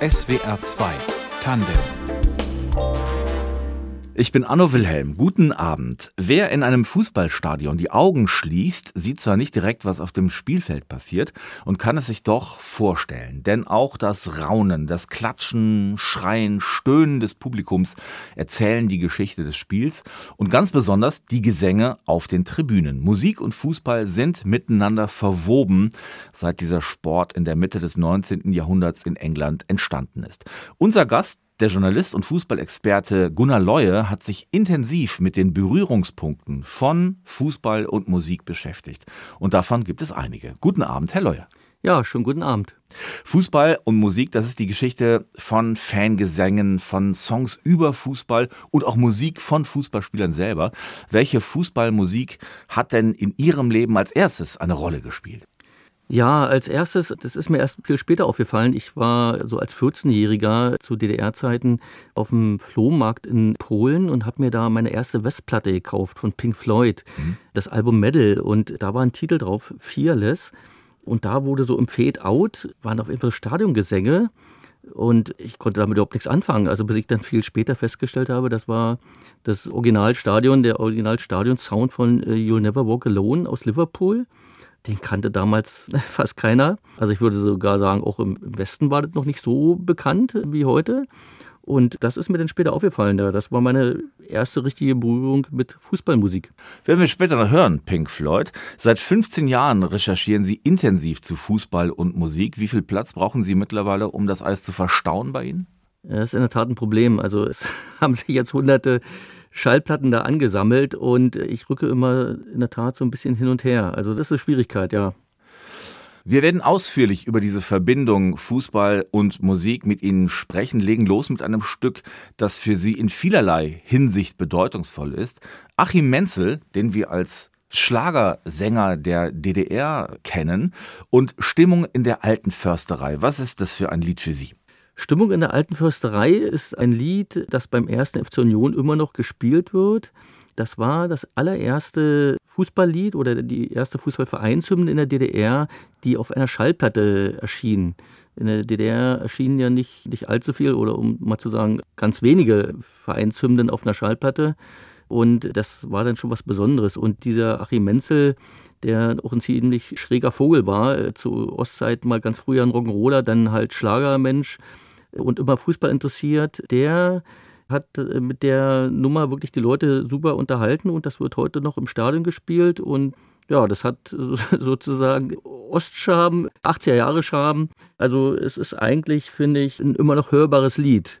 SWR 2 Tandem ich bin Anno Wilhelm. Guten Abend. Wer in einem Fußballstadion die Augen schließt, sieht zwar nicht direkt, was auf dem Spielfeld passiert und kann es sich doch vorstellen. Denn auch das Raunen, das Klatschen, Schreien, Stöhnen des Publikums erzählen die Geschichte des Spiels und ganz besonders die Gesänge auf den Tribünen. Musik und Fußball sind miteinander verwoben, seit dieser Sport in der Mitte des 19. Jahrhunderts in England entstanden ist. Unser Gast der Journalist und Fußballexperte Gunnar Leue hat sich intensiv mit den Berührungspunkten von Fußball und Musik beschäftigt. Und davon gibt es einige. Guten Abend, Herr Leue. Ja, schon guten Abend. Fußball und Musik, das ist die Geschichte von Fangesängen, von Songs über Fußball und auch Musik von Fußballspielern selber. Welche Fußballmusik hat denn in Ihrem Leben als erstes eine Rolle gespielt? Ja, als erstes, das ist mir erst viel später aufgefallen. Ich war so als 14-Jähriger zu DDR-Zeiten auf dem Flohmarkt in Polen und habe mir da meine erste Westplatte gekauft von Pink Floyd, mhm. das Album Medal. Und da war ein Titel drauf, Fearless. Und da wurde so im Fade Out, waren auf jeden Fall Stadiongesänge. Und ich konnte damit überhaupt nichts anfangen. Also bis ich dann viel später festgestellt habe, das war das Originalstadion, der Originalstadion-Sound von äh, You'll Never Walk Alone aus Liverpool. Den kannte damals fast keiner. Also ich würde sogar sagen, auch im Westen war das noch nicht so bekannt wie heute. Und das ist mir dann später aufgefallen. Das war meine erste richtige Berührung mit Fußballmusik. Werden wir später noch hören, Pink Floyd. Seit 15 Jahren recherchieren Sie intensiv zu Fußball und Musik. Wie viel Platz brauchen Sie mittlerweile, um das alles zu verstauen bei Ihnen? Das ist in der Tat ein Problem. Also es haben sich jetzt hunderte Schallplatten da angesammelt und ich rücke immer in der Tat so ein bisschen hin und her. Also das ist eine Schwierigkeit, ja. Wir werden ausführlich über diese Verbindung Fußball und Musik mit Ihnen sprechen, legen los mit einem Stück, das für Sie in vielerlei Hinsicht bedeutungsvoll ist. Achim Menzel, den wir als Schlagersänger der DDR kennen und Stimmung in der alten Försterei. Was ist das für ein Lied für Sie? Stimmung in der alten Försterei ist ein Lied, das beim ersten FC Union immer noch gespielt wird. Das war das allererste Fußballlied oder die erste Fußballvereinshymne in der DDR, die auf einer Schallplatte erschien. In der DDR erschienen ja nicht, nicht allzu viel oder um mal zu sagen, ganz wenige Vereinshymnen auf einer Schallplatte. Und das war dann schon was Besonderes. Und dieser Achim Menzel, der auch ein ziemlich schräger Vogel war, äh, zu Ostzeiten mal ganz früher ein Rock'n'Roller, dann halt Schlagermensch und immer Fußball interessiert, der hat äh, mit der Nummer wirklich die Leute super unterhalten und das wird heute noch im Stadion gespielt und ja, das hat sozusagen Ostscham, 80er Jahre Scham. Also es ist eigentlich, finde ich, ein immer noch hörbares Lied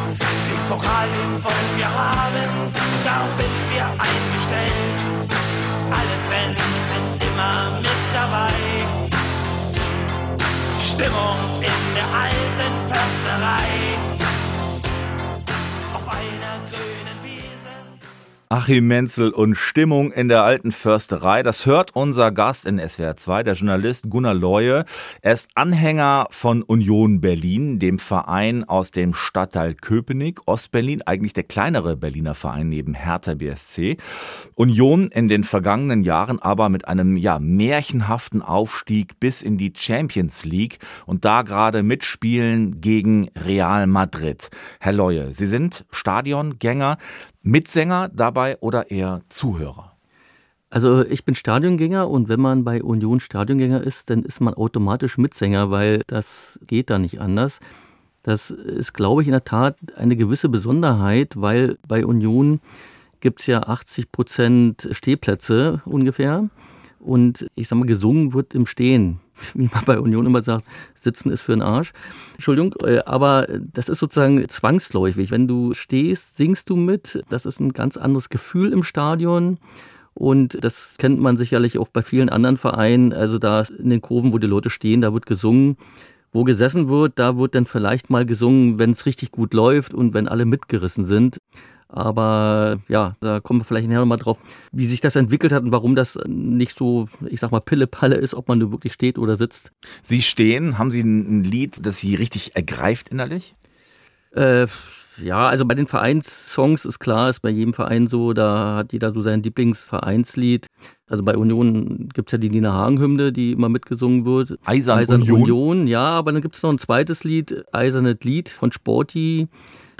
Pokal, wollen wir haben, darauf sind wir eingestellt. Alle Fans sind immer mit dabei. Stimmung in der alten Försterei. Achim Menzel und Stimmung in der alten Försterei. Das hört unser Gast in SWR 2, der Journalist Gunnar Leue. Er ist Anhänger von Union Berlin, dem Verein aus dem Stadtteil Köpenick, Ostberlin, eigentlich der kleinere Berliner Verein neben Hertha BSC. Union in den vergangenen Jahren aber mit einem ja märchenhaften Aufstieg bis in die Champions League und da gerade mitspielen gegen Real Madrid. Herr Leue, Sie sind Stadiongänger. Mitsänger dabei oder eher Zuhörer? Also ich bin Stadiongänger und wenn man bei Union Stadiongänger ist, dann ist man automatisch Mitsänger, weil das geht da nicht anders. Das ist, glaube ich, in der Tat eine gewisse Besonderheit, weil bei Union gibt es ja 80 Prozent Stehplätze ungefähr. Und ich sag mal, gesungen wird im Stehen. Wie man bei Union immer sagt, sitzen ist für den Arsch. Entschuldigung, äh, aber das ist sozusagen zwangsläufig. Wenn du stehst, singst du mit. Das ist ein ganz anderes Gefühl im Stadion. Und das kennt man sicherlich auch bei vielen anderen Vereinen. Also da in den Kurven, wo die Leute stehen, da wird gesungen. Wo gesessen wird, da wird dann vielleicht mal gesungen, wenn es richtig gut läuft und wenn alle mitgerissen sind. Aber ja, da kommen wir vielleicht nachher nochmal drauf, wie sich das entwickelt hat und warum das nicht so, ich sag mal, Pille-Palle ist, ob man nur wirklich steht oder sitzt. Sie stehen, haben Sie ein Lied, das Sie richtig ergreift innerlich? Äh, ja, also bei den Vereinssongs ist klar, ist bei jedem Verein so, da hat jeder so sein Lieblingsvereinslied. Also bei Union gibt es ja die Nina Hagen-Hymne, die immer mitgesungen wird. Eisern, Eisern Union. Union. Ja, aber dann gibt es noch ein zweites Lied, Eisernes Lied von Sporty.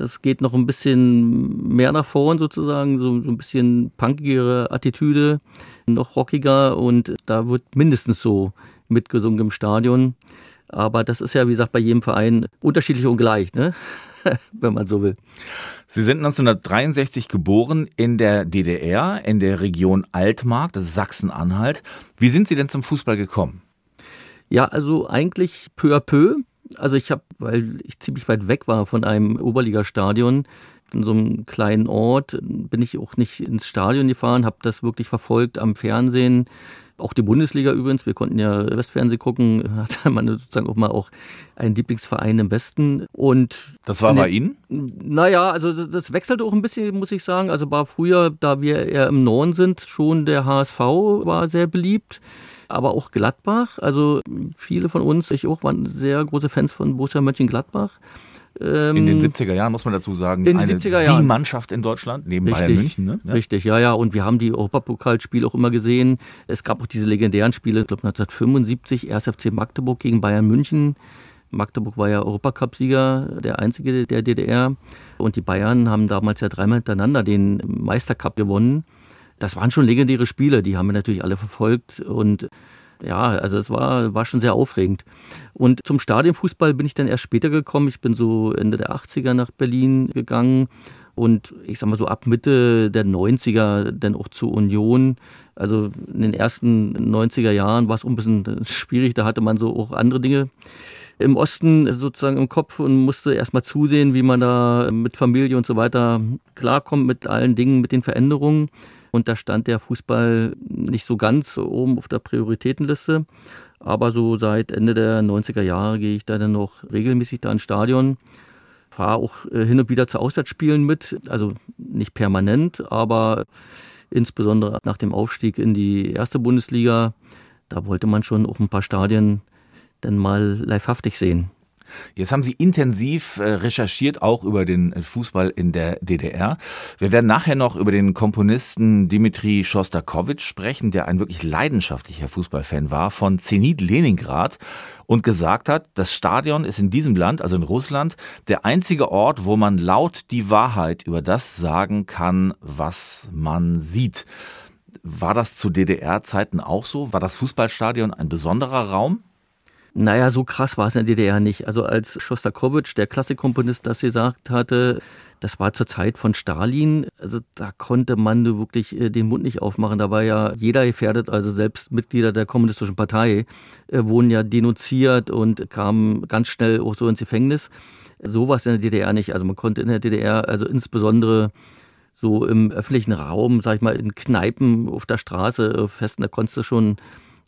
Das geht noch ein bisschen mehr nach vorn sozusagen, so, so ein bisschen punkigere Attitüde, noch rockiger und da wird mindestens so mitgesungen im Stadion. Aber das ist ja, wie gesagt, bei jedem Verein unterschiedlich und gleich, ne? wenn man so will. Sie sind 1963 geboren in der DDR, in der Region Altmark, das ist Sachsen-Anhalt. Wie sind Sie denn zum Fußball gekommen? Ja, also eigentlich peu à peu. Also ich habe, weil ich ziemlich weit weg war von einem Oberligastadion, in so einem kleinen Ort, bin ich auch nicht ins Stadion gefahren, habe das wirklich verfolgt am Fernsehen. Auch die Bundesliga übrigens, wir konnten ja Westfernsehen gucken, hatte man sozusagen auch mal auch einen Lieblingsverein im Westen. Und das war bei Ihnen? Naja, also das wechselte auch ein bisschen, muss ich sagen. Also war früher, da wir eher im Norden sind, schon der HSV war sehr beliebt aber auch Gladbach. Also viele von uns, ich auch, waren sehr große Fans von Borussia Mönchengladbach. Ähm, in den 70er Jahren muss man dazu sagen, in eine, 70er Jahren. die Mannschaft in Deutschland, neben Richtig, Bayern München. Ne? Ja. Richtig, ja, ja. Und wir haben die Europapokalspiele auch immer gesehen. Es gab auch diese legendären Spiele, ich glaube 1975, 1. FC Magdeburg gegen Bayern München. Magdeburg war ja Europacup-Sieger, der einzige der DDR. Und die Bayern haben damals ja dreimal hintereinander den Meistercup gewonnen. Das waren schon legendäre Spiele, die haben wir natürlich alle verfolgt. Und ja, also es war, war schon sehr aufregend. Und zum Stadionfußball bin ich dann erst später gekommen. Ich bin so Ende der 80er nach Berlin gegangen und ich sag mal so ab Mitte der 90er dann auch zur Union. Also in den ersten 90er Jahren war es ein bisschen schwierig, da hatte man so auch andere Dinge im Osten sozusagen im Kopf und musste erstmal zusehen, wie man da mit Familie und so weiter klarkommt mit allen Dingen, mit den Veränderungen. Und da stand der Fußball nicht so ganz oben auf der Prioritätenliste. Aber so seit Ende der 90er Jahre gehe ich da dann noch regelmäßig da ins Stadion. Fahre auch äh, hin und wieder zu Auswärtsspielen mit. Also nicht permanent, aber insbesondere nach dem Aufstieg in die erste Bundesliga, da wollte man schon auch ein paar Stadien dann mal livehaftig sehen. Jetzt haben Sie intensiv äh, recherchiert, auch über den äh, Fußball in der DDR. Wir werden nachher noch über den Komponisten Dimitri Schostakowitsch sprechen, der ein wirklich leidenschaftlicher Fußballfan war von Zenit Leningrad und gesagt hat, das Stadion ist in diesem Land, also in Russland, der einzige Ort, wo man laut die Wahrheit über das sagen kann, was man sieht. War das zu DDR-Zeiten auch so? War das Fußballstadion ein besonderer Raum? Naja, so krass war es in der DDR nicht. Also als Schostakowitsch, der Klassikkomponist, das gesagt hatte, das war zur Zeit von Stalin, also da konnte man wirklich äh, den Mund nicht aufmachen. Da war ja jeder gefährdet, also selbst Mitglieder der Kommunistischen Partei äh, wurden ja denunziert und kamen ganz schnell auch so ins Gefängnis. So war es in der DDR nicht. Also man konnte in der DDR, also insbesondere so im öffentlichen Raum, sag ich mal, in Kneipen auf der Straße äh, festen, da konntest du schon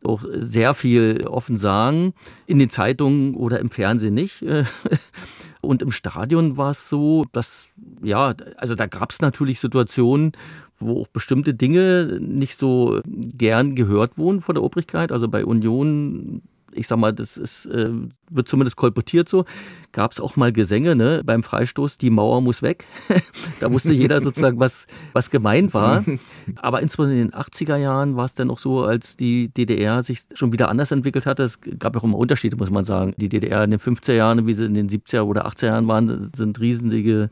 auch sehr viel offen sagen. In den Zeitungen oder im Fernsehen nicht. Und im Stadion war es so, dass, ja, also da gab es natürlich Situationen, wo auch bestimmte Dinge nicht so gern gehört wurden von der Obrigkeit. Also bei Union ich sag mal, das ist, äh, wird zumindest kolportiert so, gab es auch mal Gesänge ne, beim Freistoß, die Mauer muss weg. da wusste jeder sozusagen, was, was gemeint war. Aber insbesondere in den 80er Jahren war es dann auch so, als die DDR sich schon wieder anders entwickelt hatte. Es gab auch immer Unterschiede, muss man sagen. Die DDR in den 50er Jahren, wie sie in den 70er oder 80er Jahren waren, sind riesige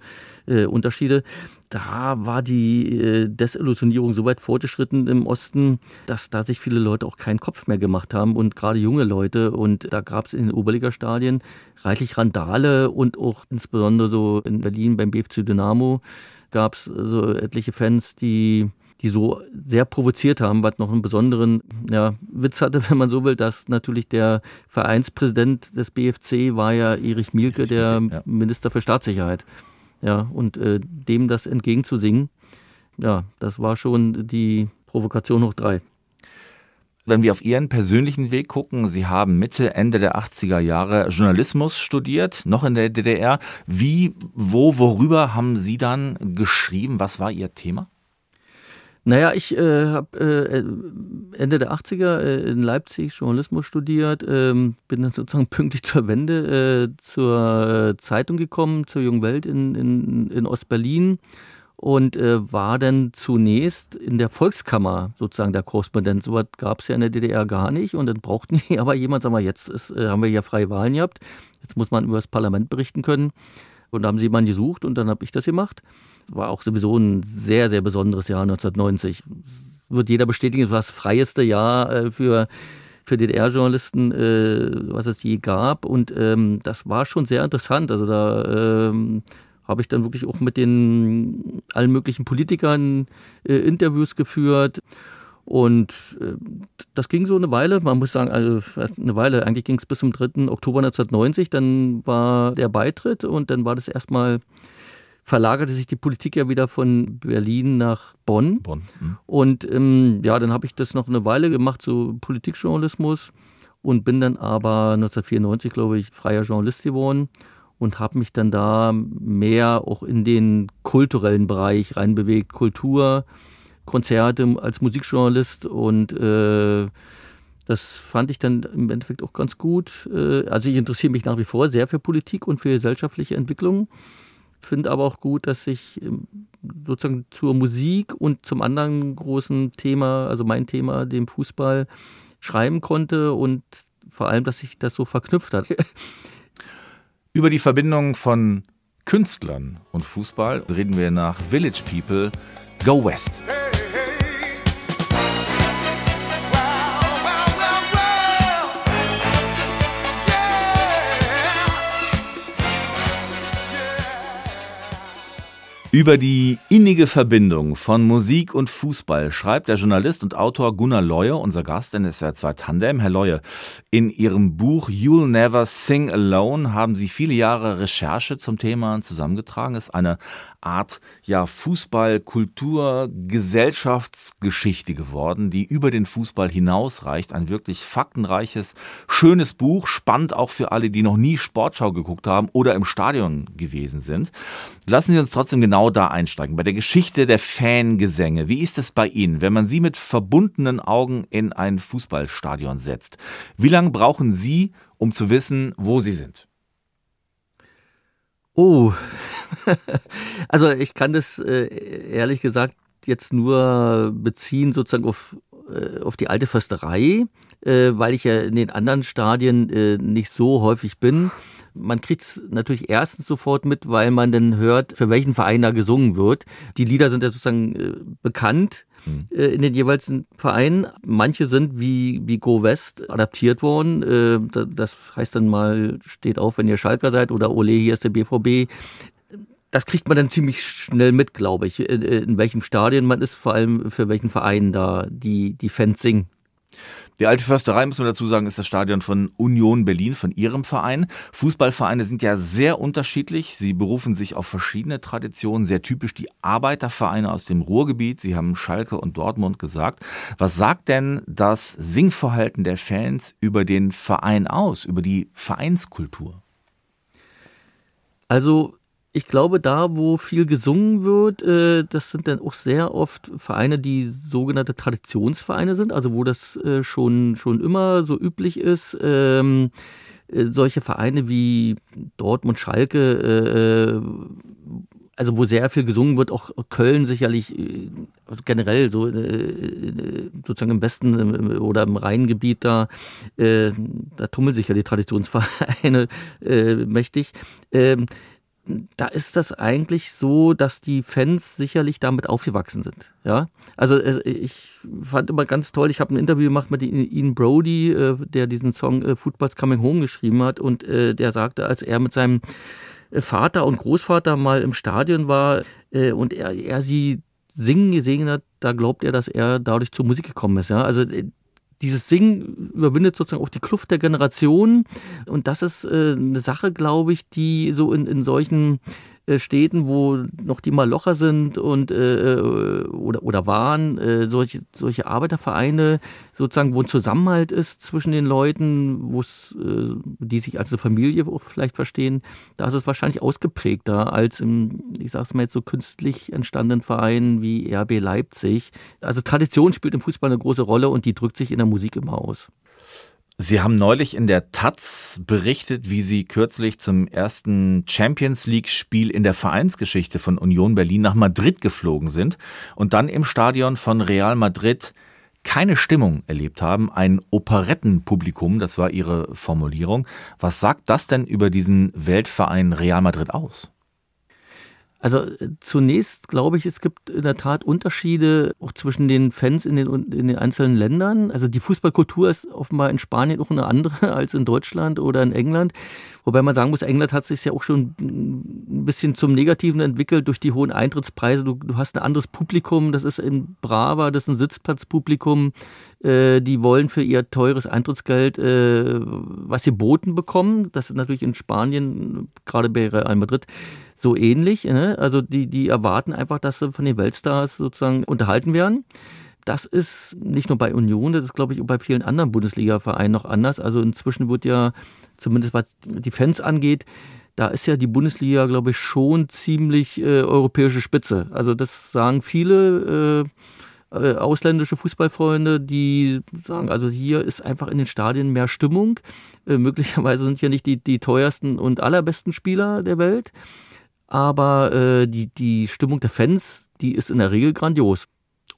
äh, Unterschiede da war die äh, Desillusionierung so weit fortgeschritten im Osten, dass da sich viele Leute auch keinen Kopf mehr gemacht haben und gerade junge Leute. Und da gab es in den Oberligastadien reichlich Randale und auch insbesondere so in Berlin beim BFC Dynamo gab es so etliche Fans, die die so sehr provoziert haben, was noch einen besonderen ja, Witz hatte, wenn man so will, dass natürlich der Vereinspräsident des BFC war ja Erich Mielke, der Minister für Staatssicherheit. Ja, und äh, dem das entgegenzusingen, ja, das war schon die Provokation hoch drei. Wenn wir auf Ihren persönlichen Weg gucken, Sie haben Mitte, Ende der 80er Jahre Journalismus studiert, noch in der DDR. Wie, wo, worüber haben Sie dann geschrieben? Was war Ihr Thema? Naja, ich äh, habe äh, Ende der 80er äh, in Leipzig Journalismus studiert, ähm, bin dann sozusagen pünktlich zur Wende äh, zur Zeitung gekommen, zur Jungen Welt in, in, in Ostberlin und äh, war dann zunächst in der Volkskammer sozusagen der Korrespondent. So was gab es ja in der DDR gar nicht und dann brauchten die aber jemand, sagen wir, jetzt ist, äh, haben wir ja freie Wahlen gehabt, jetzt muss man über das Parlament berichten können. Und da haben sie jemanden gesucht und dann habe ich das gemacht. War auch sowieso ein sehr, sehr besonderes Jahr 1990. Wird jeder bestätigen, es war das freieste Jahr äh, für, für DDR-Journalisten, äh, was es je gab. Und ähm, das war schon sehr interessant. Also da ähm, habe ich dann wirklich auch mit den allen möglichen Politikern äh, Interviews geführt. Und äh, das ging so eine Weile, man muss sagen, also eine Weile, eigentlich ging es bis zum 3. Oktober 1990, dann war der Beitritt und dann war das erstmal, verlagerte sich die Politik ja wieder von Berlin nach Bonn. Bonn. Mhm. Und ähm, ja, dann habe ich das noch eine Weile gemacht, so Politikjournalismus und bin dann aber 1994, glaube ich, freier Journalist geworden und habe mich dann da mehr auch in den kulturellen Bereich reinbewegt, Kultur, Konzerte als Musikjournalist und äh, das fand ich dann im Endeffekt auch ganz gut. Äh, also ich interessiere mich nach wie vor sehr für Politik und für gesellschaftliche Entwicklung. Finde aber auch gut, dass ich ähm, sozusagen zur Musik und zum anderen großen Thema, also mein Thema, dem Fußball, schreiben konnte und vor allem, dass sich das so verknüpft hat. Über die Verbindung von Künstlern und Fußball reden wir nach Village People Go West. Über die innige Verbindung von Musik und Fußball schreibt der Journalist und Autor Gunnar Leue, unser Gast in SWR 2 Tandem. Herr Leue, in Ihrem Buch You'll Never Sing Alone haben Sie viele Jahre Recherche zum Thema zusammengetragen. Ist eine Art ja Fußball, Kultur, Gesellschaftsgeschichte geworden, die über den Fußball hinausreicht. Ein wirklich faktenreiches, schönes Buch, spannend auch für alle, die noch nie Sportschau geguckt haben oder im Stadion gewesen sind. Lassen Sie uns trotzdem genau da einsteigen. Bei der Geschichte der Fangesänge. Wie ist es bei Ihnen, wenn man Sie mit verbundenen Augen in ein Fußballstadion setzt? Wie lange brauchen Sie, um zu wissen, wo Sie sind? Oh, also ich kann das äh, ehrlich gesagt jetzt nur beziehen sozusagen auf, äh, auf die alte Försterei, äh, weil ich ja in den anderen Stadien nicht so häufig bin. Man kriegt es natürlich erstens sofort mit, weil man dann hört, für welchen Verein da gesungen wird. Die Lieder sind ja sozusagen bekannt mhm. in den jeweiligen Vereinen. Manche sind wie, wie Go West adaptiert worden. Das heißt dann mal, steht auf, wenn ihr Schalker seid oder Ole, hier ist der BVB. Das kriegt man dann ziemlich schnell mit, glaube ich, in, in welchem Stadion man ist, vor allem für welchen Verein da die, die Fans singen. Die alte Försterei, muss man dazu sagen, ist das Stadion von Union Berlin, von ihrem Verein. Fußballvereine sind ja sehr unterschiedlich. Sie berufen sich auf verschiedene Traditionen, sehr typisch die Arbeitervereine aus dem Ruhrgebiet. Sie haben Schalke und Dortmund gesagt. Was sagt denn das Singverhalten der Fans über den Verein aus, über die Vereinskultur? Also ich glaube, da, wo viel gesungen wird, äh, das sind dann auch sehr oft Vereine, die sogenannte Traditionsvereine sind, also wo das äh, schon, schon immer so üblich ist. Ähm, äh, solche Vereine wie Dortmund, Schalke, also wo sehr viel gesungen wird, auch Köln sicherlich also generell so sozusagen im Westen oder im Rheingebiet da, da tummeln sich ja die Traditionsvereine mächtig. Da ist das eigentlich so, dass die Fans sicherlich damit aufgewachsen sind. Ja, also äh, ich fand immer ganz toll. Ich habe ein Interview gemacht mit Ian Brody, äh, der diesen Song äh, Football's Coming Home geschrieben hat und der sagte, als er mit seinem Vater und Großvater mal im Stadion war und er, er sie singen gesehen hat, da glaubt er, dass er dadurch zur Musik gekommen ist. Ja, also dieses Singen überwindet sozusagen auch die Kluft der Generationen. Und das ist äh, eine Sache, glaube ich, die so in, in solchen Städten, wo noch die Malocher sind und äh, äh, oder, oder waren, äh, solche, solche Arbeitervereine, sozusagen, wo ein Zusammenhalt ist zwischen den Leuten, wo äh, die sich als eine Familie vielleicht verstehen, da ist es wahrscheinlich ausgeprägter als im, ich sag's mal jetzt so künstlich entstandenen Vereinen wie RB Leipzig. Also Tradition spielt im Fußball eine große Rolle und die drückt sich in der Musik immer aus. Sie haben neulich in der Taz berichtet, wie Sie kürzlich zum ersten Champions League-Spiel in der Vereinsgeschichte von Union Berlin nach Madrid geflogen sind und dann im Stadion von Real Madrid keine Stimmung erlebt haben, ein Operettenpublikum, das war Ihre Formulierung. Was sagt das denn über diesen Weltverein Real Madrid aus? Also äh, zunächst glaube ich, es gibt in der Tat Unterschiede auch zwischen den Fans in den, in den einzelnen Ländern. Also die Fußballkultur ist offenbar in Spanien auch eine andere als in Deutschland oder in England. Wobei man sagen muss, England hat sich ja auch schon ein bisschen zum Negativen entwickelt durch die hohen Eintrittspreise. Du, du hast ein anderes Publikum, das ist in Brava, das ist ein Sitzplatzpublikum. Äh, die wollen für ihr teures Eintrittsgeld äh, was sie boten bekommen. Das ist natürlich in Spanien, gerade bei Real Madrid, so ähnlich. Ne? Also die, die erwarten einfach, dass sie von den Weltstars sozusagen unterhalten werden. Das ist nicht nur bei Union, das ist, glaube ich, auch bei vielen anderen Bundesliga-Vereinen noch anders. Also inzwischen wird ja, zumindest was die Fans angeht, da ist ja die Bundesliga, glaube ich, schon ziemlich äh, europäische Spitze. Also das sagen viele äh, äh, ausländische Fußballfreunde, die sagen, also hier ist einfach in den Stadien mehr Stimmung. Äh, möglicherweise sind hier nicht die, die teuersten und allerbesten Spieler der Welt aber äh, die, die Stimmung der Fans, die ist in der Regel grandios.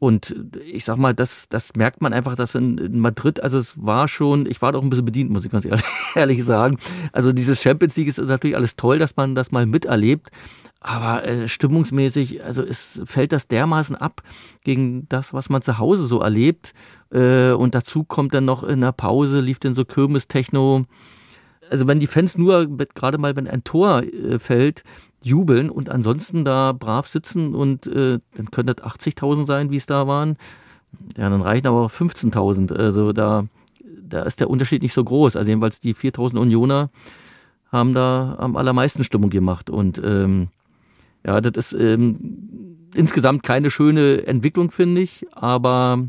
Und ich sag mal, das, das merkt man einfach, dass in, in Madrid, also es war schon, ich war doch ein bisschen bedient, muss ich ganz ehrlich, ehrlich sagen. Also dieses Champions League ist natürlich alles toll, dass man das mal miterlebt. Aber äh, stimmungsmäßig, also es fällt das dermaßen ab gegen das, was man zu Hause so erlebt. Äh, und dazu kommt dann noch in der Pause, lief dann so Kirmes-Techno. Also wenn die Fans nur, gerade mal wenn ein Tor äh, fällt, jubeln und ansonsten da brav sitzen und äh, dann könnte das 80.000 sein, wie es da waren. Ja, dann reichen aber auch 15.000. Also da, da ist der Unterschied nicht so groß. Also jedenfalls die 4.000 Unioner haben da am allermeisten Stimmung gemacht und ähm, ja, das ist ähm, insgesamt keine schöne Entwicklung, finde ich, aber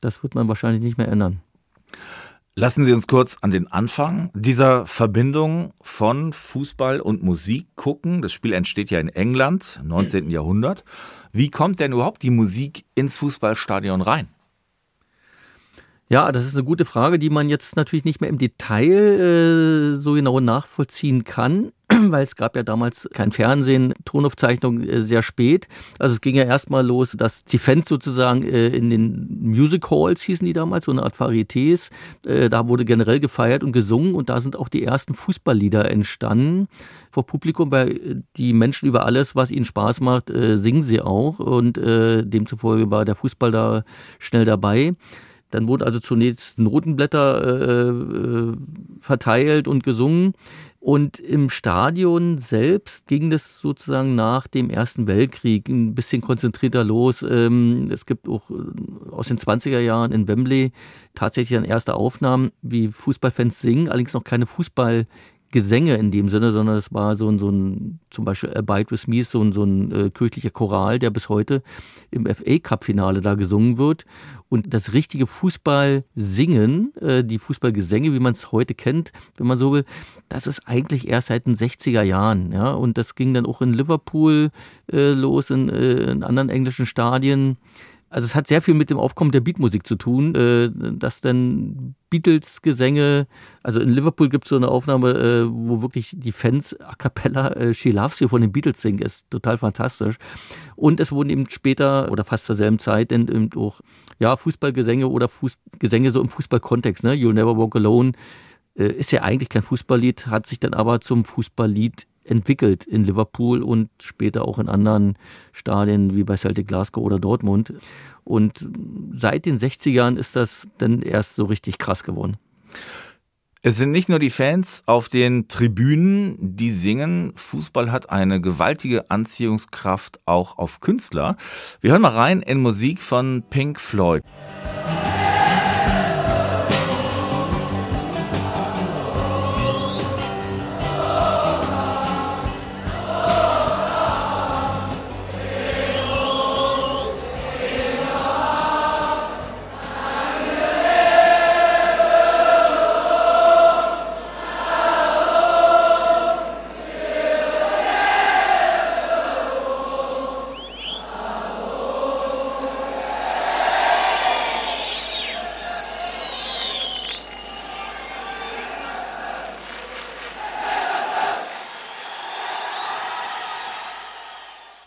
das wird man wahrscheinlich nicht mehr ändern. Lassen Sie uns kurz an den Anfang dieser Verbindung von Fußball und Musik gucken. Das Spiel entsteht ja in England, 19. Jahrhundert. Wie kommt denn überhaupt die Musik ins Fußballstadion rein? Ja, das ist eine gute Frage, die man jetzt natürlich nicht mehr im Detail äh, so genau nachvollziehen kann. weil es gab ja damals kein Fernsehen, Tonaufzeichnung äh, sehr spät. Also es ging ja erstmal los, dass die Fans sozusagen äh, in den Music Halls hießen die damals, so eine Art Varietés, äh, da wurde generell gefeiert und gesungen und da sind auch die ersten Fußballlieder entstanden vor Publikum, weil die Menschen über alles, was ihnen Spaß macht, singen sie auch und demzufolge war der Fußball da schnell dabei. Dann wurden also zunächst Notenblätter äh, verteilt und gesungen. Und im Stadion selbst ging das sozusagen nach dem Ersten Weltkrieg ein bisschen konzentrierter los. Ähm, es gibt auch äh, aus den 20er Jahren in Wembley tatsächlich dann erste Aufnahmen, wie Fußballfans singen, allerdings noch keine Fußball Gesänge in dem Sinne, sondern es war so ein, so ein zum Beispiel Abide With Me, so ein, so ein äh, kirchlicher Choral, der bis heute im FA Cup-Finale da gesungen wird. Und das richtige Fußballsingen, äh, die Fußballgesänge, wie man es heute kennt, wenn man so will, das ist eigentlich erst seit den 60er Jahren. Ja? Und das ging dann auch in Liverpool äh, los, in, äh, in anderen englischen Stadien. Also es hat sehr viel mit dem Aufkommen der Beatmusik zu tun, äh, dass dann Beatles-Gesänge, also in Liverpool gibt es so eine Aufnahme, äh, wo wirklich die Fans a cappella äh, She Loves You von den Beatles singen, ist total fantastisch. Und es wurden eben später oder fast zur selben Zeit dann eben auch ja, Fußballgesänge oder Fuß Gesänge so im Fußballkontext, ne? You'll Never Walk Alone äh, ist ja eigentlich kein Fußballlied, hat sich dann aber zum Fußballlied entwickelt in Liverpool und später auch in anderen Stadien wie bei Celtic Glasgow oder Dortmund. Und seit den 60ern ist das dann erst so richtig krass geworden. Es sind nicht nur die Fans auf den Tribünen, die singen. Fußball hat eine gewaltige Anziehungskraft auch auf Künstler. Wir hören mal rein in Musik von Pink Floyd.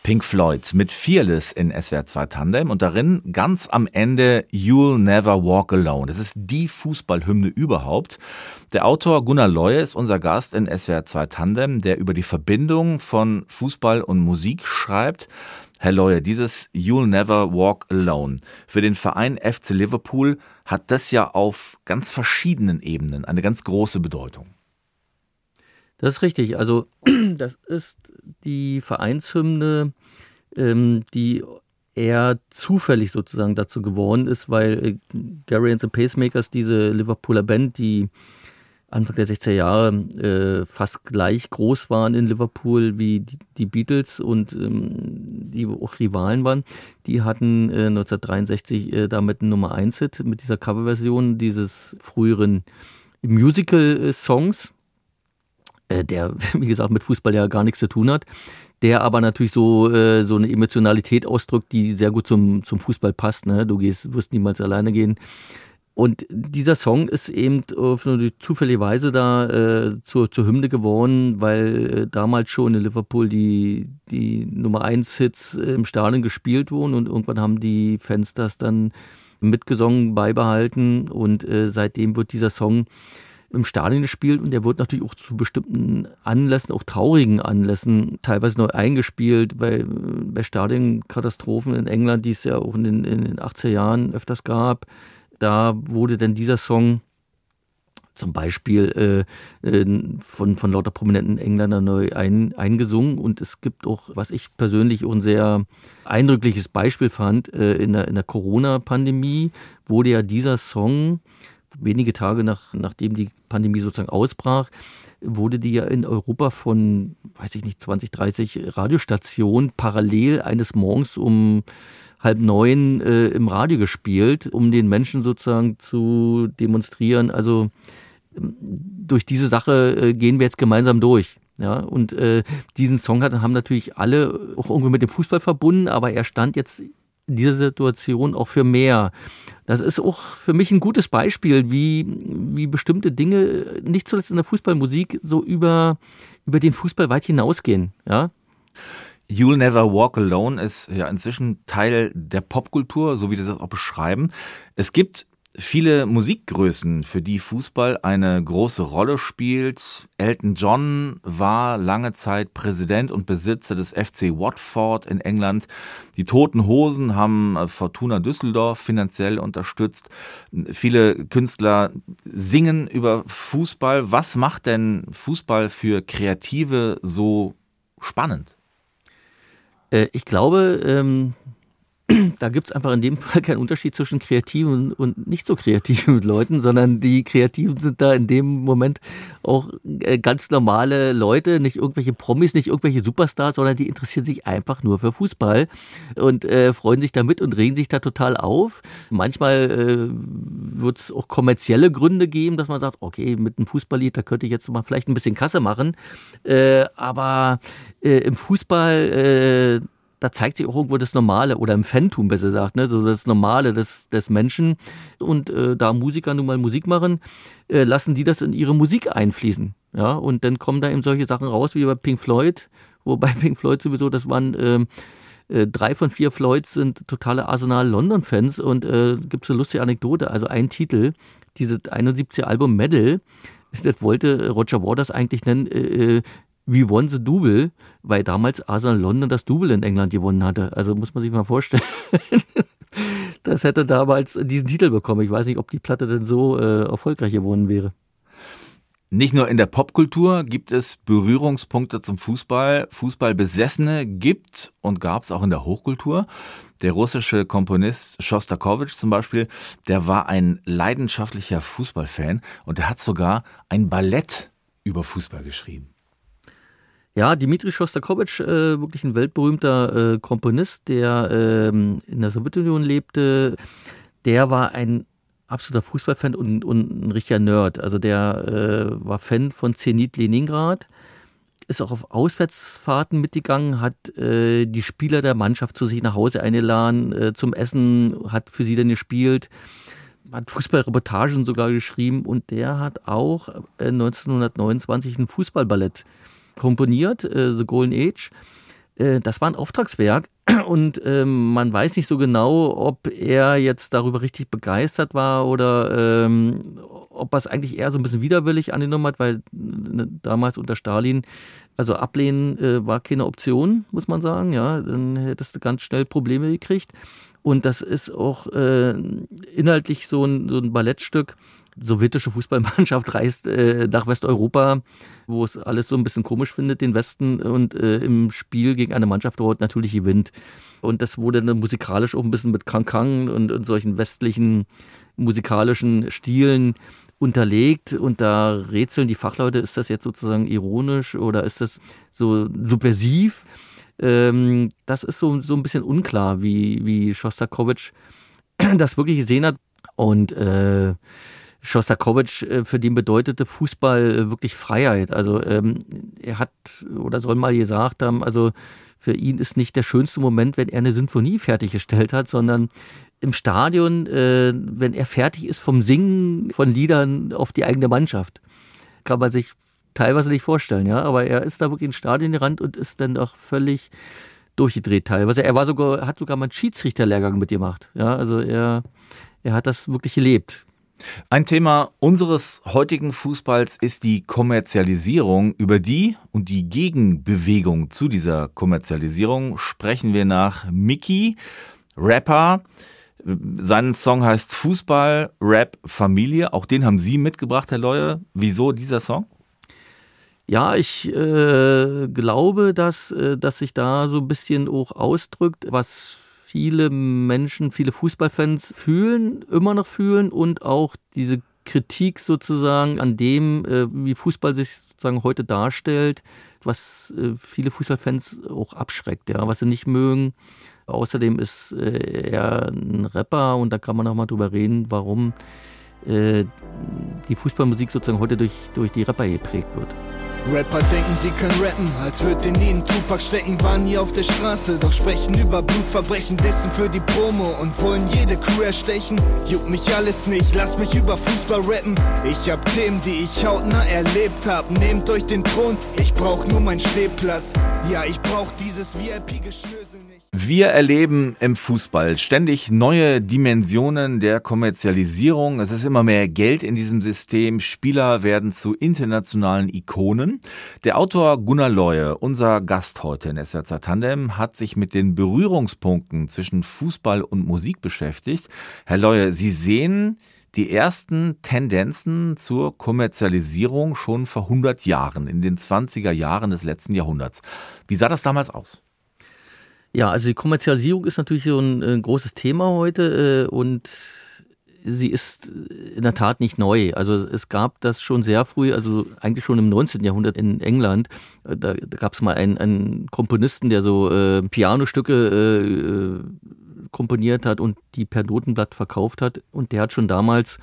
Pink Floyd mit Fearless in SWR 2 Tandem und darin ganz am Ende You'll Never Walk Alone. Das ist die Fußballhymne überhaupt. Der Autor Gunnar Leue ist unser Gast in SWR 2 Tandem, der über die Verbindung von Fußball und Musik schreibt. Herr Leue, dieses You'll Never Walk Alone für den Verein FC Liverpool hat das ja auf ganz verschiedenen Ebenen eine ganz große Bedeutung. Das ist richtig. Also das ist die Vereinshymne, ähm, die eher zufällig sozusagen dazu geworden ist, weil äh, Gary and the Pacemakers, diese Liverpooler Band, die Anfang der 60er Jahre äh, fast gleich groß waren in Liverpool wie die, die Beatles und ähm, die auch Rivalen waren, die hatten äh, 1963 äh, damit einen Nummer 1 Hit mit dieser Coverversion dieses früheren Musical-Songs äh, der, wie gesagt, mit Fußball ja gar nichts zu tun hat, der aber natürlich so, äh, so eine Emotionalität ausdrückt, die sehr gut zum, zum Fußball passt. Ne? Du gehst, wirst niemals alleine gehen. Und dieser Song ist eben auf eine zufällige Weise da äh, zur, zur Hymne geworden, weil äh, damals schon in Liverpool die, die Nummer 1 Hits im Stadion gespielt wurden und irgendwann haben die Fans das dann mitgesungen, beibehalten und äh, seitdem wird dieser Song im Stadion gespielt und der wird natürlich auch zu bestimmten Anlässen, auch traurigen Anlässen, teilweise neu eingespielt bei, bei Stadionkatastrophen in England, die es ja auch in den, in den 80er Jahren öfters gab. Da wurde dann dieser Song zum Beispiel äh, äh, von, von lauter prominenten Engländern neu ein, eingesungen. Und es gibt auch, was ich persönlich auch ein sehr eindrückliches Beispiel fand, äh, in der, in der Corona-Pandemie wurde ja dieser Song wenige Tage nach, nachdem die Pandemie sozusagen ausbrach, wurde die ja in Europa von, weiß ich nicht, 20, 30 Radiostationen parallel eines Morgens um halb neun äh, im Radio gespielt, um den Menschen sozusagen zu demonstrieren. Also ähm, durch diese Sache äh, gehen wir jetzt gemeinsam durch. Ja, und äh, diesen Song hat, haben natürlich alle auch irgendwie mit dem Fußball verbunden, aber er stand jetzt in dieser Situation auch für mehr. Das ist auch für mich ein gutes Beispiel, wie, wie bestimmte Dinge, nicht zuletzt in der Fußballmusik, so über, über den Fußball weit hinausgehen. Ja? You'll Never Walk Alone ist ja inzwischen Teil der Popkultur, so wie das auch beschreiben. Es gibt viele Musikgrößen, für die Fußball eine große Rolle spielt. Elton John war lange Zeit Präsident und Besitzer des FC Watford in England. Die Toten Hosen haben äh, Fortuna Düsseldorf finanziell unterstützt. Viele Künstler singen über Fußball. Was macht denn Fußball für Kreative so spannend? Äh, ich glaube, ähm, da gibt es einfach in dem Fall keinen Unterschied zwischen kreativen und nicht so kreativen Leuten, sondern die Kreativen sind da in dem Moment auch äh, ganz normale Leute, nicht irgendwelche Promis, nicht irgendwelche Superstars, sondern die interessieren sich einfach nur für Fußball und äh, freuen sich damit und regen sich da total auf. Manchmal äh, wird es auch kommerzielle Gründe geben, dass man sagt, okay, mit einem Fußballlied, da könnte ich jetzt mal vielleicht ein bisschen Kasse machen. Äh, aber äh, im Fußball äh, da zeigt sich auch irgendwo das Normale oder im Fantum besser gesagt, ne, so das Normale des, des Menschen. Und äh, da Musiker nun mal Musik machen, äh, lassen die das in ihre Musik einfließen. Ja, und dann kommen da eben solche Sachen raus wie bei Pink Floyd, wobei Pink Floyd sowieso, das waren ähm, äh, drei von vier Floyds sind totale Arsenal London Fans und äh, gibt es eine lustige Anekdote, also ein Titel, dieses 71 Album Medal, das wollte Roger Waters eigentlich nennen, äh, äh We won the Double, weil damals Arsenal London das Double in England gewonnen hatte. Also muss man sich mal vorstellen. das hätte damals diesen Titel bekommen. Ich weiß nicht, ob die Platte denn so äh, erfolgreich geworden wäre. Nicht nur in der Popkultur gibt es Berührungspunkte zum Fußball. Fußballbesessene gibt und gab es auch in der Hochkultur. Der russische Komponist Shostakovich zum Beispiel, der war ein leidenschaftlicher Fußballfan und er hat sogar ein Ballett über Fußball geschrieben. Ja, Dimitri Schostakowitsch, äh, wirklich ein weltberühmter äh, Komponist, der ähm, in der Sowjetunion lebte, der war ein absoluter Fußballfan und, und ein richtiger Nerd. Also der äh, war Fan von Zenit Leningrad, ist auch auf Auswärtsfahrten mitgegangen, hat äh, die Spieler der Mannschaft zu sich nach Hause eingeladen, äh, zum Essen, hat für sie dann gespielt hat Fußballreportagen sogar geschrieben und der hat auch 1929 äh, ein Fußballballett komponiert, äh, The Golden Age. Äh, das war ein Auftragswerk und ähm, man weiß nicht so genau, ob er jetzt darüber richtig begeistert war oder ähm, ob er es eigentlich eher so ein bisschen widerwillig angenommen hat, weil ne, damals unter Stalin, also ablehnen äh, war keine Option, muss man sagen. Ja, dann hättest du ganz schnell Probleme gekriegt. Und das ist auch äh, inhaltlich so ein, so ein Ballettstück, sowjetische Fußballmannschaft reist äh, nach Westeuropa, wo es alles so ein bisschen komisch findet, den Westen, und äh, im Spiel gegen eine Mannschaft dort natürlich gewinnt. Und das wurde dann musikalisch auch ein bisschen mit Kang und, und solchen westlichen musikalischen Stilen unterlegt und da rätseln die Fachleute, ist das jetzt sozusagen ironisch oder ist das so subversiv? Ähm, das ist so, so ein bisschen unklar, wie, wie Schostakowitsch das wirklich gesehen hat. Und äh, Schostakowitsch, äh, für den bedeutete Fußball äh, wirklich Freiheit. Also ähm, er hat oder soll mal gesagt haben, also für ihn ist nicht der schönste Moment, wenn er eine Sinfonie fertiggestellt hat, sondern im Stadion, äh, wenn er fertig ist vom Singen von Liedern auf die eigene Mannschaft. Kann man sich teilweise nicht vorstellen, ja. Aber er ist da wirklich ins Stadion gerannt und ist dann auch völlig durchgedreht teilweise. Er war sogar, hat sogar mal einen Schiedsrichterlehrgang mitgemacht. Ja, also er, er hat das wirklich gelebt. Ein Thema unseres heutigen Fußballs ist die Kommerzialisierung. Über die und die Gegenbewegung zu dieser Kommerzialisierung sprechen wir nach Mickey, Rapper. Sein Song heißt Fußball, Rap, Familie. Auch den haben Sie mitgebracht, Herr Leue. Wieso dieser Song? Ja, ich äh, glaube, dass, äh, dass sich da so ein bisschen auch ausdrückt, was viele Menschen, viele Fußballfans fühlen, immer noch fühlen und auch diese Kritik sozusagen an dem, äh, wie Fußball sich sozusagen heute darstellt, was äh, viele Fußballfans auch abschreckt, ja, was sie nicht mögen. Außerdem ist äh, er ein Rapper und da kann man auch mal drüber reden, warum die Fußballmusik sozusagen heute durch, durch die Rapper geprägt wird. Rapper denken, sie können rappen, als würde in ihnen Tupac stecken, waren nie auf der Straße, doch sprechen über Blutverbrechen, dessen für die Promo und wollen jede Crew erstechen. Juckt mich alles nicht, lass mich über Fußball rappen. Ich hab Themen, die ich hautnah erlebt hab. Nehmt euch den Thron, ich brauch nur meinen Stehplatz. Ja, ich brauch dieses VIP-Geschnösel nicht. Wir erleben im Fußball ständig neue Dimensionen der Kommerzialisierung. Es ist immer mehr Geld in diesem System. Spieler werden zu internationalen Ikonen. Der Autor Gunnar Leue, unser Gast heute in SRZ Tandem, hat sich mit den Berührungspunkten zwischen Fußball und Musik beschäftigt. Herr Leue, Sie sehen die ersten Tendenzen zur Kommerzialisierung schon vor 100 Jahren, in den 20er Jahren des letzten Jahrhunderts. Wie sah das damals aus? Ja, also die Kommerzialisierung ist natürlich so ein, ein großes Thema heute äh, und sie ist in der Tat nicht neu. Also es gab das schon sehr früh, also eigentlich schon im 19. Jahrhundert in England. Äh, da, da gab es mal einen, einen, Komponisten, der so äh, Pianostücke äh, komponiert hat und die per Notenblatt verkauft hat. Und der hat schon damals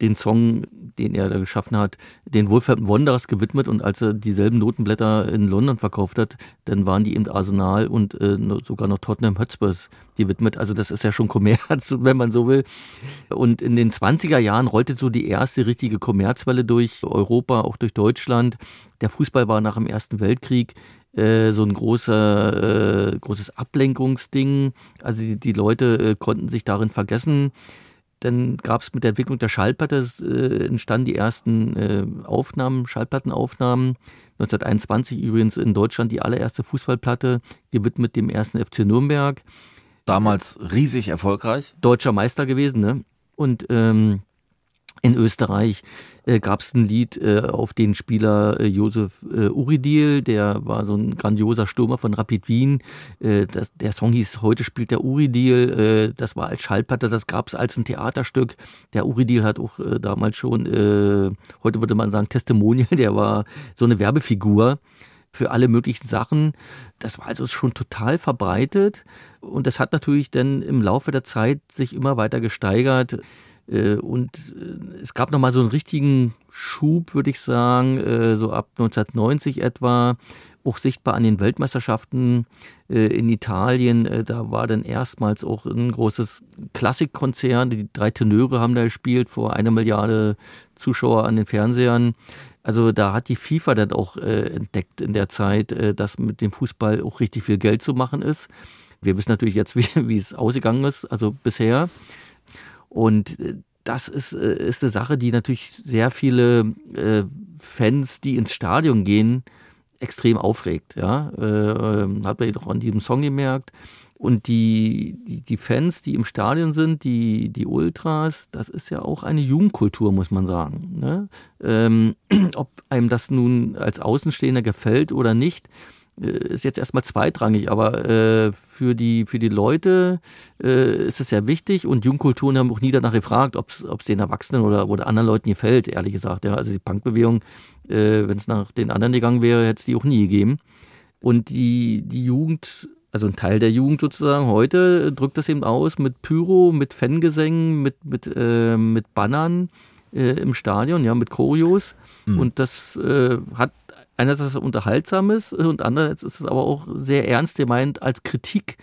den Song, den er da geschaffen hat, den Wolfram Wanderers gewidmet und als er dieselben Notenblätter in London verkauft hat, dann waren die im Arsenal und äh, sogar noch Tottenham Hotspurs gewidmet. Also das ist ja schon Kommerz, wenn man so will. Und in den 20er Jahren rollte so die erste richtige Kommerzwelle durch Europa, auch durch Deutschland. Der Fußball war nach dem Ersten Weltkrieg äh, so ein großer, äh, großes Ablenkungsding. Also die, die Leute äh, konnten sich darin vergessen. Dann gab es mit der Entwicklung der Schallplatte, äh, entstanden die ersten äh, Aufnahmen, Schallplattenaufnahmen. 1921 übrigens in Deutschland die allererste Fußballplatte, gewidmet dem ersten FC Nürnberg. Damals riesig erfolgreich. Deutscher Meister gewesen, ne? Und ähm, in Österreich äh, gab es ein Lied äh, auf den Spieler äh, Josef äh, Uridil, der war so ein grandioser Stürmer von Rapid Wien. Äh, das, der Song hieß Heute spielt der Uridil. Äh, das war als Schallplatte, das gab es als ein Theaterstück. Der Uridil hat auch äh, damals schon, heute würde man sagen, Testimonial, der war so eine Werbefigur für alle möglichen Sachen. Das war also schon total verbreitet und das hat natürlich dann im Laufe der Zeit sich immer weiter gesteigert und äh, es gab nochmal so einen richtigen Schub, würde ich sagen, äh, so ab 1990 etwa, auch sichtbar an den Weltmeisterschaften in Italien. Da war dann erstmals auch ein großes Klassikkonzert. Die drei Tenöre haben da gespielt vor einer Milliarde Zuschauer an den Fernsehern. Also da hat die FIFA dann auch entdeckt in der Zeit, dass mit dem Fußball auch richtig viel Geld zu machen ist. Wir wissen natürlich jetzt, wie, wie es ausgegangen ist, also bisher. Und äh, das ist, äh, ist eine Sache, die natürlich sehr viele äh, Fans, die ins Stadion gehen, extrem aufregt. Ja? Hat man auch an diesem Song gemerkt. Und die, die, die, Fans, die im Stadion sind, die, die Ultras, das ist ja auch eine Jugendkultur, muss man sagen. Ne? Ähm, ob einem das nun als Außenstehender gefällt oder nicht, ist jetzt erstmal zweitrangig, aber äh, für, die, für die Leute äh, ist es sehr wichtig und Jugendkulturen haben auch nie danach gefragt, ob es den Erwachsenen oder, oder anderen Leuten gefällt, ehrlich gesagt. Ja. Also die Punkbewegung, äh, wenn es nach den anderen gegangen wäre, hätte es die auch nie gegeben. Und die, die Jugend, also ein Teil der Jugend sozusagen heute, drückt das eben aus mit Pyro, mit Fangesängen, mit, mit, äh, mit Bannern äh, im Stadion, ja, mit Choreos. Mhm. Und das äh, hat einerseits was Unterhaltsames und andererseits ist es aber auch sehr ernst gemeint als Kritik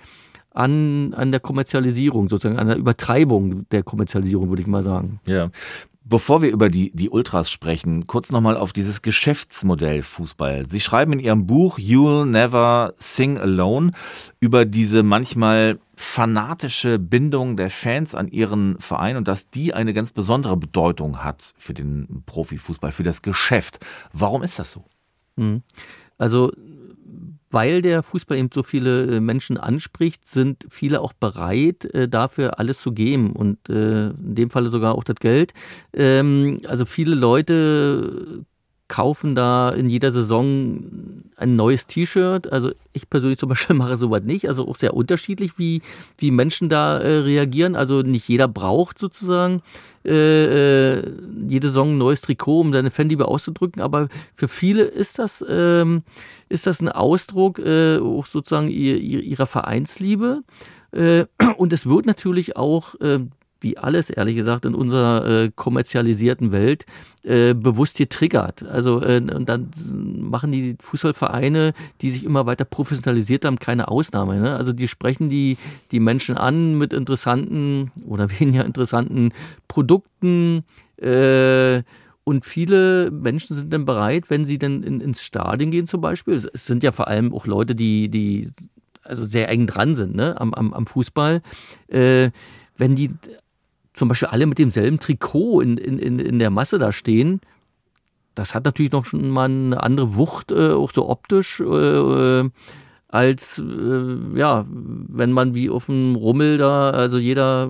an, an der Kommerzialisierung, sozusagen an der Übertreibung der Kommerzialisierung, würde ich mal sagen. Ja. Bevor wir über die, die Ultras sprechen, kurz nochmal auf dieses Geschäftsmodell Fußball. Sie schreiben in Ihrem Buch You'll Never Sing Alone über diese manchmal fanatische Bindung der Fans an ihren Verein und dass die eine ganz besondere Bedeutung hat für den Profifußball, für das Geschäft. Warum ist das so? Hm. Also weil der Fußball eben so viele äh, Menschen anspricht, sind viele auch bereit, äh, dafür alles zu geben und äh, in dem Falle sogar auch das Geld. Ähm, also viele Leute kaufen da in jeder Saison ein neues T-Shirt. Also ich persönlich zum Beispiel mache sowas nicht. Also auch sehr unterschiedlich, wie, wie Menschen da äh, reagieren. Also nicht jeder braucht sozusagen äh, äh, jede Saison ein neues Trikot, um seine Fanliebe auszudrücken. Aber für viele ist das, ähm, ist das ein Ausdruck äh, auch sozusagen ihr, ihrer Vereinsliebe. Äh, und es wird natürlich auch äh, wie alles, ehrlich gesagt, in unserer äh, kommerzialisierten Welt äh, bewusst getriggert. Also äh, und dann machen die Fußballvereine, die sich immer weiter professionalisiert haben, keine Ausnahme. Ne? Also die sprechen die, die Menschen an mit interessanten oder weniger interessanten Produkten. Äh, und viele Menschen sind dann bereit, wenn sie dann in, ins Stadion gehen zum Beispiel. Es sind ja vor allem auch Leute, die, die also sehr eng dran sind ne, am, am, am Fußball. Äh, wenn die zum Beispiel alle mit demselben Trikot in, in, in der Masse da stehen, das hat natürlich noch schon mal eine andere Wucht, äh, auch so optisch, äh, äh, als äh, ja, wenn man wie auf dem Rummel da, also jeder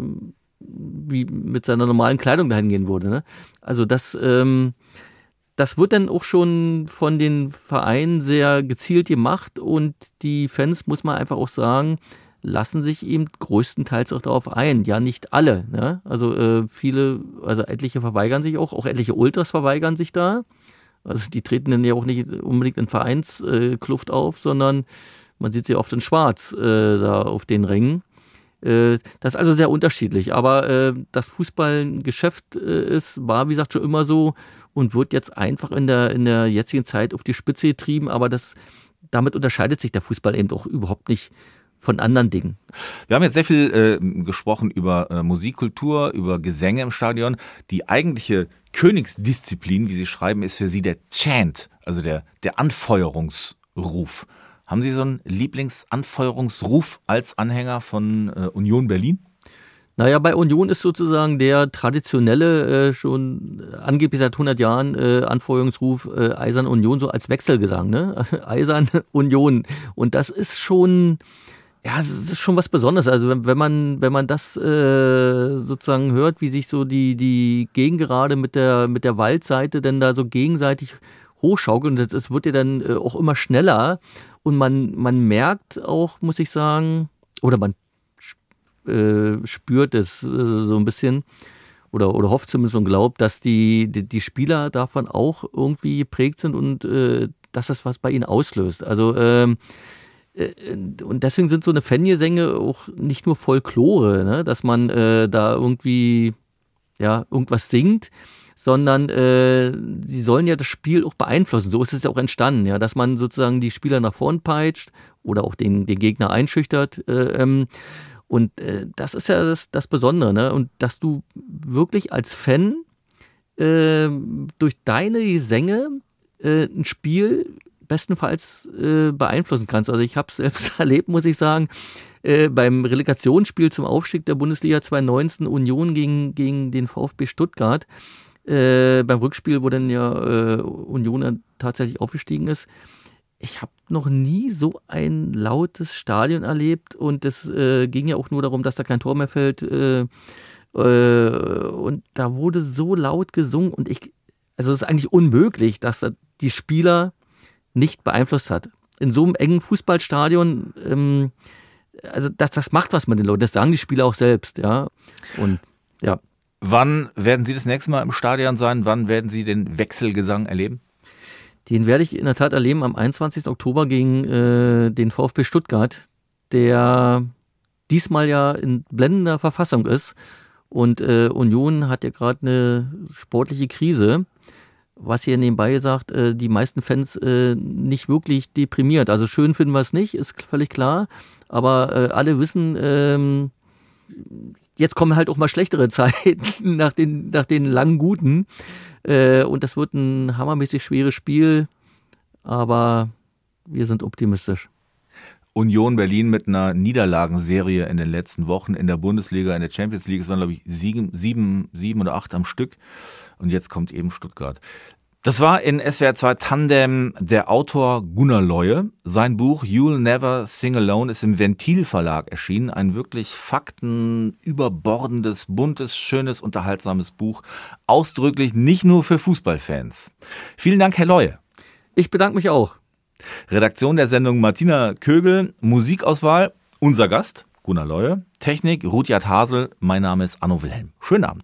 wie mit seiner normalen Kleidung dahin gehen würde. Ne? Also das, ähm, das wird dann auch schon von den Vereinen sehr gezielt gemacht und die Fans, muss man einfach auch sagen, lassen sich eben größtenteils auch darauf ein. Ja, nicht alle. Ne? Also äh, viele, also etliche verweigern sich auch, auch etliche Ultras verweigern sich da. Also die treten dann ja auch nicht unbedingt in Vereinskluft äh, auf, sondern man sieht sie oft in Schwarz äh, da auf den Ringen. Äh, das ist also sehr unterschiedlich. Aber äh, dass Fußball ein Geschäft äh, ist, war wie gesagt schon immer so und wird jetzt einfach in der, in der jetzigen Zeit auf die Spitze getrieben. Aber das, damit unterscheidet sich der Fußball eben auch überhaupt nicht von anderen Dingen. Wir haben jetzt sehr viel äh, gesprochen über äh, Musikkultur, über Gesänge im Stadion. Die eigentliche Königsdisziplin, wie Sie schreiben, ist für Sie der Chant, also der, der Anfeuerungsruf. Haben Sie so einen Lieblingsanfeuerungsruf als Anhänger von äh, Union Berlin? Naja, bei Union ist sozusagen der traditionelle, äh, schon angeblich seit 100 Jahren äh, Anfeuerungsruf äh, Eisern Union so als Wechselgesang, ne? Eisern Union. Und das ist schon, ja, es ist schon was Besonderes. Also wenn, wenn man, wenn man das äh, sozusagen hört, wie sich so die, die Gegengerade mit der, mit der Waldseite denn da so gegenseitig hochschaukeln, das, das wird ja dann äh, auch immer schneller. Und man, man merkt auch, muss ich sagen, oder man äh, spürt es äh, so ein bisschen, oder, oder hofft zumindest und glaubt, dass die, die, die Spieler davon auch irgendwie geprägt sind und äh, dass das was bei ihnen auslöst. Also ähm, äh, und deswegen sind so eine Fangesänge auch nicht nur Folklore, ne? dass man äh, da irgendwie ja, irgendwas singt, sondern äh, sie sollen ja das Spiel auch beeinflussen. So ist es ja auch entstanden, ja, dass man sozusagen die Spieler nach vorn peitscht oder auch den, den Gegner einschüchtert. Äh, ähm, und äh, das ist ja das, das Besondere, ne? Und dass du wirklich als Fan äh, durch deine Gesänge äh, ein Spiel bestenfalls äh, beeinflussen kannst. Also ich habe es selbst erlebt, muss ich sagen, äh, beim Relegationsspiel zum Aufstieg der Bundesliga 2019 Union gegen, gegen den VfB Stuttgart. Äh, beim Rückspiel, wo dann ja äh, Union tatsächlich aufgestiegen ist. Ich habe noch nie so ein lautes Stadion erlebt und es äh, ging ja auch nur darum, dass da kein Tor mehr fällt. Äh, äh, und da wurde so laut gesungen und ich, also es ist eigentlich unmöglich, dass die Spieler nicht beeinflusst hat. In so einem engen Fußballstadion, ähm, also das, das macht was mit den Leuten, das sagen die Spieler auch selbst, ja. Und ja. Wann werden Sie das nächste Mal im Stadion sein? Wann werden Sie den Wechselgesang erleben? Den werde ich in der Tat erleben am 21. Oktober gegen äh, den VfB Stuttgart, der diesmal ja in blendender Verfassung ist. Und äh, Union hat ja gerade eine sportliche Krise was hier nebenbei gesagt, äh, die meisten Fans äh, nicht wirklich deprimiert. Also schön finden wir es nicht, ist völlig klar. Aber äh, alle wissen, ähm, jetzt kommen halt auch mal schlechtere Zeiten nach den, nach den langen guten. Äh, und das wird ein hammermäßig schweres Spiel. Aber wir sind optimistisch. Union Berlin mit einer Niederlagenserie in den letzten Wochen in der Bundesliga, in der Champions League. Es waren, glaube ich, sieben, sieben, sieben oder acht am Stück. Und jetzt kommt eben Stuttgart. Das war in SWR 2 Tandem der Autor Gunnar Leue. Sein Buch You'll Never Sing Alone ist im Ventil Verlag erschienen. Ein wirklich faktenüberbordendes, buntes, schönes, unterhaltsames Buch. Ausdrücklich nicht nur für Fußballfans. Vielen Dank, Herr Leue. Ich bedanke mich auch. Redaktion der Sendung Martina Kögel. Musikauswahl unser Gast Gunnar Leue. Technik Rudyard Hasel. Mein Name ist Anno Wilhelm. Schönen Abend.